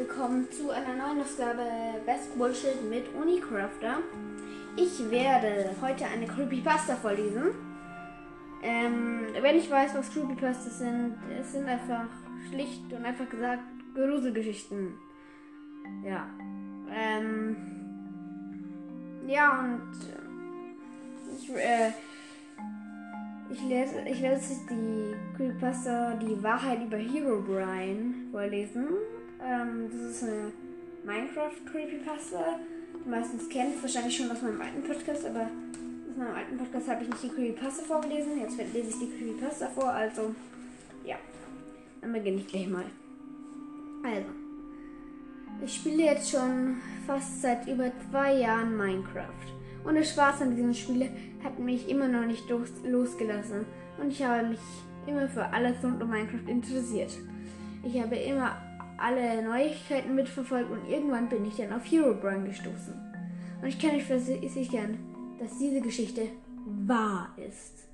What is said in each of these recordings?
willkommen zu einer neuen Ausgabe Best Bullshit mit Unicrafter. Ich werde heute eine Creepypasta vorlesen. Ähm, wenn ich weiß, was Creepypastas sind, es sind einfach schlicht und einfach gesagt Gruselgeschichten. Ja. Ähm, ja, und ich, äh, ich lese, ich werde jetzt die Creepypasta Die Wahrheit über Hero Brian vorlesen. Ähm, das ist eine Minecraft Creepypasta. Die meisten kennen es wahrscheinlich schon aus meinem alten Podcast, aber aus meinem alten Podcast habe ich nicht die Creepypasta vorgelesen. Jetzt lese ich die Creepypasta vor, also ja. Dann beginne ich gleich mal. Also. Ich spiele jetzt schon fast seit über zwei Jahren Minecraft. Und der Spaß an diesem Spiel hat mich immer noch nicht los losgelassen. Und ich habe mich immer für alles rund um Minecraft interessiert. Ich habe immer alle Neuigkeiten mitverfolgt und irgendwann bin ich dann auf Herobrine gestoßen. Und ich kann euch versichern, dass diese Geschichte wahr ist.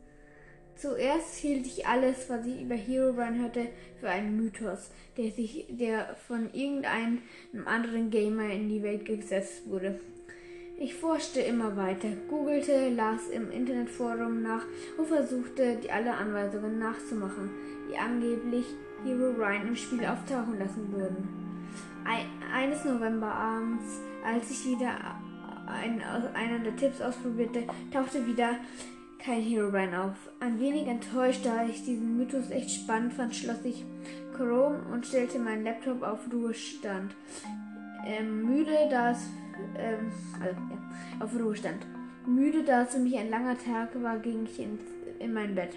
Zuerst hielt ich alles, was ich über Herobrine hörte, für einen Mythos, der sich, der von irgendeinem anderen Gamer in die Welt gesetzt wurde. Ich forschte immer weiter, googelte, las im Internetforum nach und versuchte, die alle Anweisungen nachzumachen, die angeblich Hero Ryan im Spiel auftauchen lassen würden. Ein, eines Novemberabends, als ich wieder ein, einen der Tipps ausprobierte, tauchte wieder kein Hero Ryan auf. Ein wenig enttäuscht, da ich diesen Mythos echt spannend fand, schloss ich Chrome und stellte meinen Laptop auf Ruhestand. Ähm, müde, da es ähm, also, ja, auf Ruhestand. Müde, da es für mich ein langer Tag war, ging ich in, in mein Bett.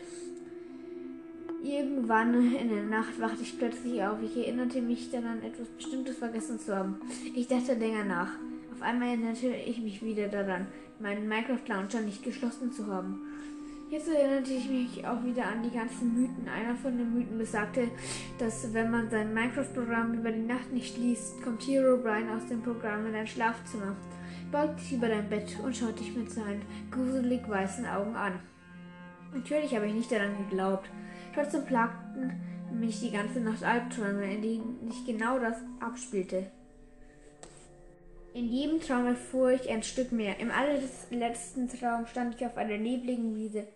Irgendwann in der Nacht wachte ich plötzlich auf. Ich erinnerte mich dann an etwas Bestimmtes vergessen zu haben. Ich dachte länger nach. Auf einmal erinnerte ich mich wieder daran, meinen Minecraft-Launcher nicht geschlossen zu haben. Jetzt erinnerte ich mich auch wieder an die ganzen Mythen. Einer von den Mythen besagte, dass wenn man sein Minecraft-Programm über die Nacht nicht liest, kommt Hero Brian aus dem Programm in dein Schlafzimmer, beugt sich über dein Bett und schaut dich mit seinen gruselig weißen Augen an. Natürlich habe ich nicht daran geglaubt. Trotzdem plagten mich die ganze Nacht Albträume, in denen sich genau das abspielte. In jedem Traum erfuhr ich ein Stück mehr. Im allerletzten Traum stand ich auf einer nebligen Wiese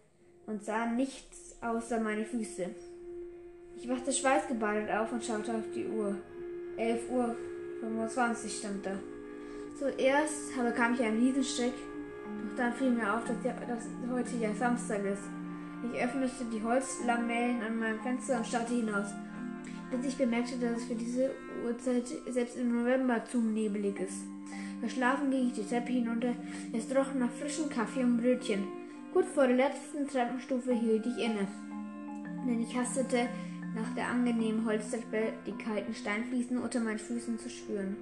und sah nichts außer meine Füße. Ich wachte schweißgebadet auf und schaute auf die Uhr. 11 Uhr 25 stand da. Zuerst bekam ich einen Riesenstreck, doch dann fiel mir auf, dass, ja, dass heute ja Samstag ist. Ich öffnete die Holzlamellen an meinem Fenster und starrte hinaus, bis ich bemerkte, dass es für diese Uhrzeit selbst im November zu nebelig ist. Verschlafen ging ich die Treppe hinunter. Es roch nach frischem Kaffee und Brötchen. Kurz vor der letzten Treppenstufe hielt ich inne, denn ich hastete nach der angenehmen Holztreppe, die kalten Steinfliesen unter meinen Füßen zu spüren.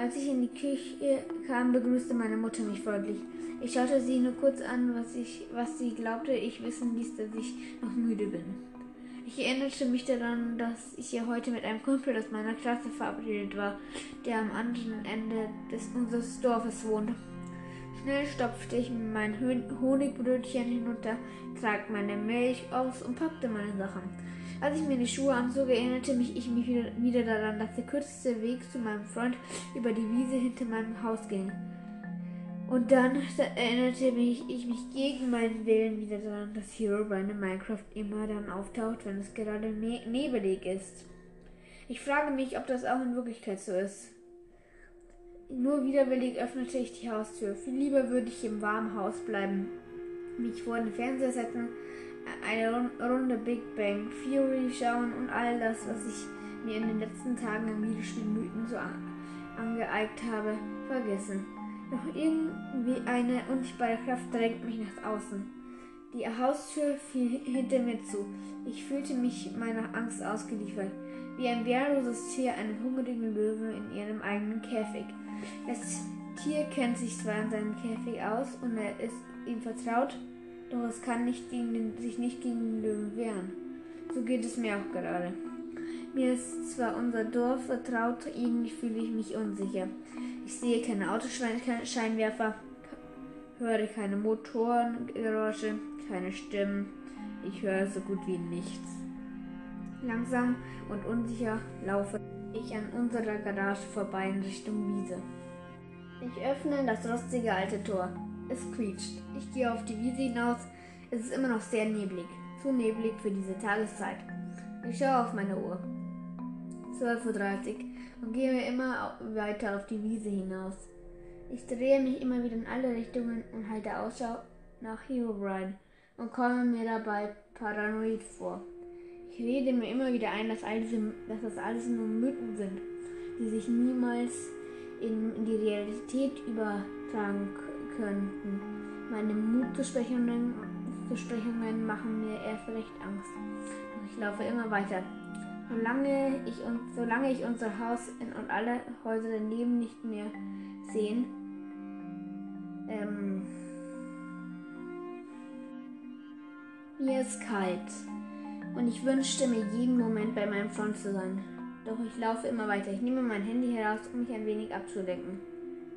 Als ich in die Küche kam, begrüßte meine Mutter mich freundlich. Ich schaute sie nur kurz an, was, ich, was sie glaubte, ich wissen ließ, dass ich noch müde bin. Ich erinnerte mich daran, dass ich ja heute mit einem Kumpel aus meiner Klasse verabredet war, der am anderen Ende des, unseres Dorfes wohnt. Schnell stopfte ich mein Honigbrötchen hinunter, trank meine Milch aus und packte meine Sachen. Als ich mir die Schuhe anzog, erinnerte mich ich mich wieder, wieder daran, dass der kürzeste Weg zu meinem Freund über die Wiese hinter meinem Haus ging. Und dann erinnerte mich, ich mich gegen meinen Willen wieder daran, dass Herobrine in Minecraft immer dann auftaucht, wenn es gerade ne nebelig ist. Ich frage mich, ob das auch in Wirklichkeit so ist. Nur widerwillig öffnete ich die Haustür. Viel lieber würde ich im warmen Haus bleiben, mich vor den Fernseher setzen eine Runde Big Bang Theory schauen und all das, was ich mir in den letzten Tagen im Videospielmythen so angeeigt habe, vergessen. Doch irgendwie eine unsichtbare Kraft drängt mich nach außen. Die Haustür fiel hinter mir zu. Ich fühlte mich meiner Angst ausgeliefert, wie ein wehrloses Tier einen hungrigen Löwen in ihrem eigenen Käfig. Das Tier kennt sich zwar in seinem Käfig aus und er ist ihm vertraut, doch es kann nicht den, sich nicht gegen den Löwen wehren. So geht es mir auch gerade. Mir ist zwar unser Dorf vertraut, irgendwie fühle ich mich unsicher. Ich sehe keine Autoscheinwerfer, höre keine Motorengeräusche, keine Stimmen. Ich höre so gut wie nichts. Langsam und unsicher laufe ich an unserer Garage vorbei in Richtung Wiese. Ich öffne das rostige alte Tor. Es quietscht. Ich gehe auf die Wiese hinaus. Es ist immer noch sehr neblig. Zu neblig für diese Tageszeit. Ich schaue auf meine Uhr. 12.30 Uhr und gehe immer weiter auf die Wiese hinaus. Ich drehe mich immer wieder in alle Richtungen und halte Ausschau nach Hero Brian und komme mir dabei paranoid vor. Ich rede mir immer wieder ein, dass, all diese, dass das alles nur Mythen sind, die sich niemals in, in die Realität übertragen könnten. Meine Mutbesprechungen machen mir erst recht Angst. Ich laufe immer weiter. Solange ich, solange ich unser Haus und alle Häuser daneben nicht mehr sehen, ähm, mir ist kalt und ich wünschte mir jeden Moment bei meinem Freund zu sein. Doch ich laufe immer weiter. Ich nehme mein Handy heraus, um mich ein wenig abzulenken.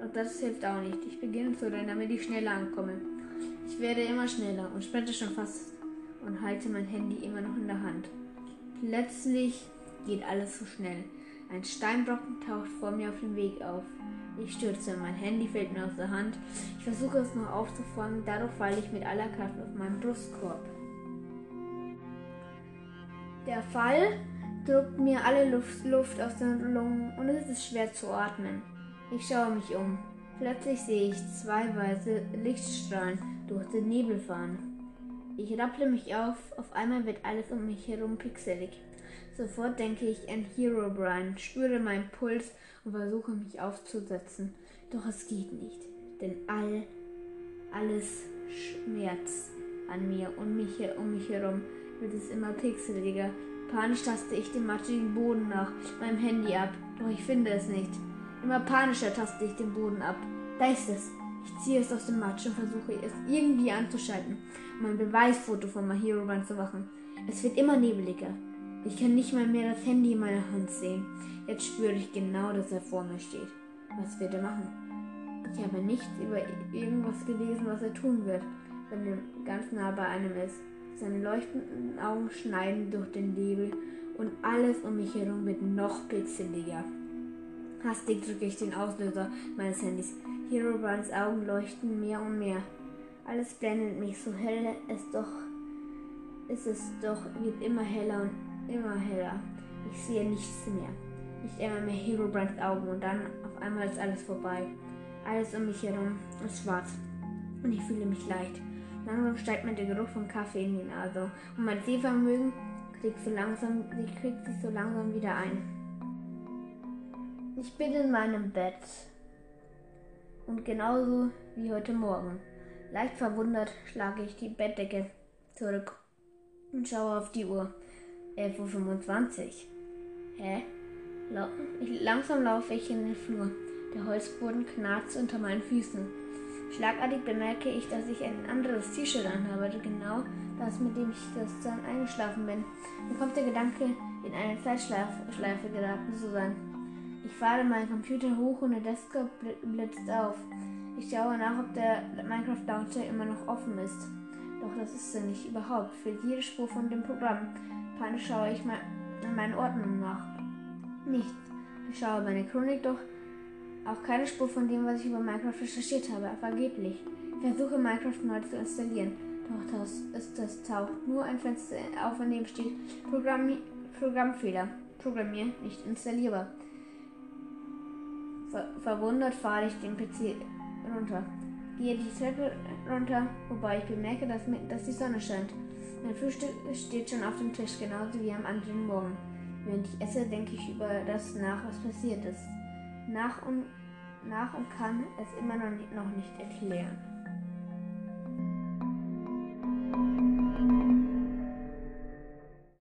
Doch das hilft auch nicht. Ich beginne zu rennen, damit ich schneller ankomme. Ich werde immer schneller und sprinte schon fast und halte mein Handy immer noch in der Hand. Plötzlich geht alles so schnell. Ein Steinbrocken taucht vor mir auf dem Weg auf. Ich stürze, mein Handy fällt mir aus der Hand. Ich versuche es noch aufzufangen, dadurch falle ich mit aller Kraft auf meinen Brustkorb. Der Fall drückt mir alle Luft aus den Lungen und es ist schwer zu atmen. Ich schaue mich um. Plötzlich sehe ich zwei weiße Lichtstrahlen durch den Nebel fahren. Ich rapple mich auf, auf einmal wird alles um mich herum pixelig. Sofort denke ich an Hero Brian, spüre meinen Puls und versuche mich aufzusetzen. Doch es geht nicht, denn all, alles schmerzt an mir und mich, um mich herum wird es immer pixeliger. Panisch taste ich den matschigen Boden nach meinem Handy ab, doch ich finde es nicht. Immer panischer taste ich den Boden ab. Da ist es. Ich ziehe es aus dem Matsch und versuche es irgendwie anzuschalten, um ein Beweisfoto von My Run zu machen. Es wird immer nebeliger. Ich kann nicht mal mehr das Handy in meiner Hand sehen. Jetzt spüre ich genau, dass er vor mir steht. Was wird er machen? Ich habe nichts über irgendwas gelesen, was er tun wird, wenn er ganz nah bei einem ist. Seine leuchtenden Augen schneiden durch den Nebel und alles um mich herum wird noch pixeliger. Hastig drücke ich den Auslöser meines Handys. Hero Herobrines Augen leuchten mehr und mehr. Alles blendet mich so hell es doch ist es doch wird immer heller und immer heller. Ich sehe nichts mehr. Nicht einmal mehr Hero Herobrines Augen und dann auf einmal ist alles vorbei. Alles um mich herum ist schwarz und ich fühle mich leicht. Langsam steigt mir der Geruch von Kaffee in die Nase und mein Sehvermögen kriegt, so langsam, kriegt sich so langsam wieder ein. Ich bin in meinem Bett und genauso wie heute Morgen. Leicht verwundert schlage ich die Bettdecke zurück und schaue auf die Uhr. 11.25 Uhr. Hä? Langsam laufe ich in den Flur. Der Holzboden knarzt unter meinen Füßen. Schlagartig bemerke ich, dass ich ein anderes T-Shirt anhabe, genau das, mit dem ich gestern eingeschlafen bin. Mir kommt der Gedanke, in eine Zeitschleife geraten zu sein. Ich fahre meinen Computer hoch und der Desktop blitzt auf. Ich schaue nach, ob der Minecraft Launcher immer noch offen ist. Doch das ist er nicht überhaupt. Für jede Spur von dem Programm. Panisch schaue ich mal an meinen Ordnungen nach. Nichts. Ich schaue meine Chronik, doch auch keine Spur von dem, was ich über Minecraft recherchiert habe, vergeblich. Ich versuche Minecraft neu zu installieren, doch das, ist, das taucht nur ein Fenster auf, an dem steht Programmi Programmfehler. Programmieren nicht installierbar. Ver verwundert fahre ich den PC runter. Gehe die Treppe runter, wobei ich bemerke, dass, dass die Sonne scheint. Mein Frühstück steht schon auf dem Tisch, genauso wie am anderen Morgen. Während ich esse, denke ich über das nach, was passiert ist nach und, nach und kann es immer noch nicht, noch nicht erklären.